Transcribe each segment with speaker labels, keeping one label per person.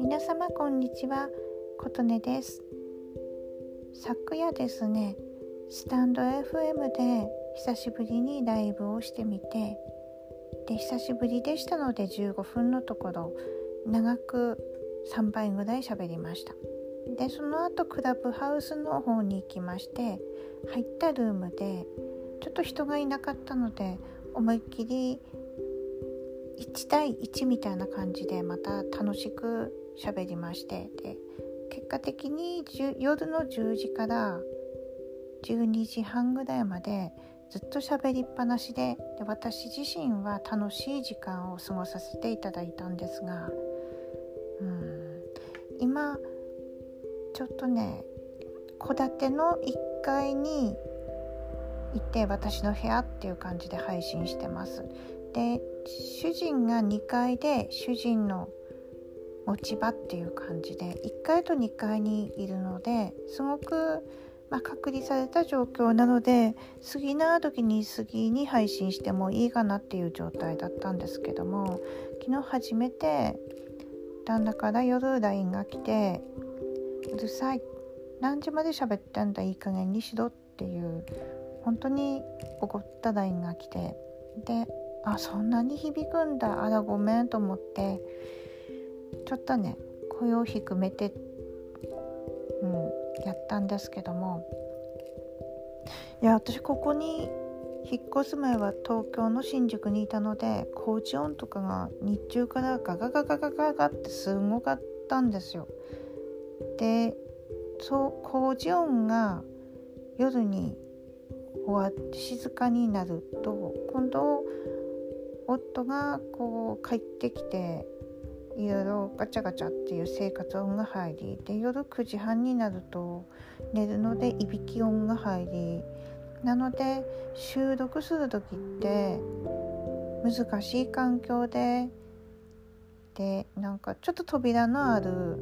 Speaker 1: 皆様こんにちは。琴音です。昨夜ですねスタンド FM で久しぶりにライブをしてみてで久しぶりでしたので15分のところ長く3倍ぐらい喋りました。でその後クラブハウスの方に行きまして入ったルームでちょっと人がいなかったので思いっきり1対1みたいな感じでまた楽しく喋りましてで結果的に夜の10時から12時半ぐらいまでずっと喋りっぱなしでで私自身は楽しい時間を過ごさせていただいたんですがうん今ちょっとね戸建ての1階に行って私の部屋っていう感じで配信してます。で主人が2階で主人の持ち場っていう感じで1階と2階にいるのですごく、まあ、隔離された状況なので過ぎな時に過ぎに配信してもいいかなっていう状態だったんですけども昨日初めて旦那から夜 LINE が来て「うるさい。何時まで喋ってんだいい加減にしろ」っていう本当に怒った LINE が来てであそんなに響くんだ。あらごめんと思って。ちょっとね声を低めて、うん、やったんですけども。いや私ここに引っ越す前は東京の新宿にいたので工事音とかが日中からガガガガガガガってすごかったんですよ。でそう工事音が夜に終わって静かになると今度夫がこう帰ってきていろいろガチャガチャっていう生活音が入りで夜9時半になると寝るのでいびき音が入りなので収録する時って難しい環境ででなんかちょっと扉のある、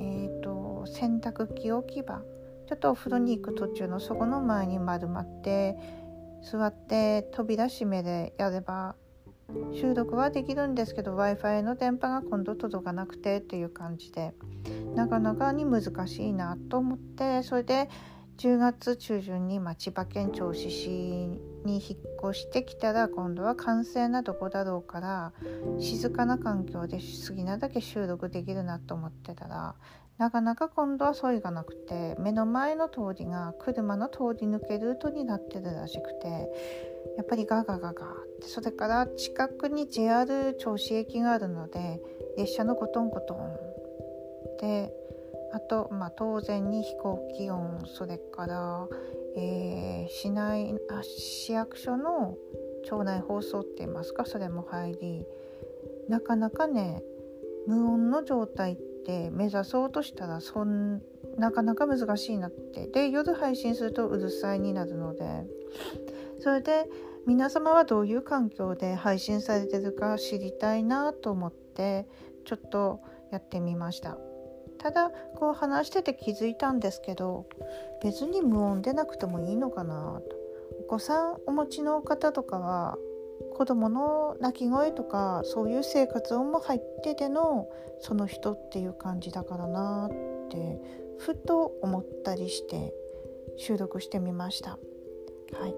Speaker 1: えーと洗濯機置き場ちょっとお風呂に行く途中のそこの前に丸まって座って扉閉めでやれば収録はできるんですけど w i f i の電波が今度届かなくてっていう感じでなかなかに難しいなと思ってそれで10月中旬に、千葉県銚子市に引っ越してきたら今度は完成なとこだろうから静かな環境で好きなだけ収録できるなと思ってたらなかなか今度はそいがなくて目の前の通りが車の通り抜けルートになってるらしくてやっぱりガガガガってそれから近くに JR 銚子駅があるので列車のコトンコトン。であと、まあ、当然に飛行機音それから、えー、市内あ市役所の町内放送って言いますか？それも入りなかなかね無音の状態って目指そうとしたらそんなかなか難しいなって。で夜配信するとうるさいになるので。それで皆様はどういう環境で配信されてるか知りたいなと思ってちょっとやってみました。ただこう話してて気づいたんですけど別に無音でなくてもいいのかなとお子さんお持ちの方とかは子供の泣き声とかそういう生活音も入っててのその人っていう感じだからなってふと思ったりして収録してみました。はい、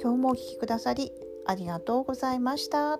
Speaker 1: 今日もお聴きくださりありがとうございました。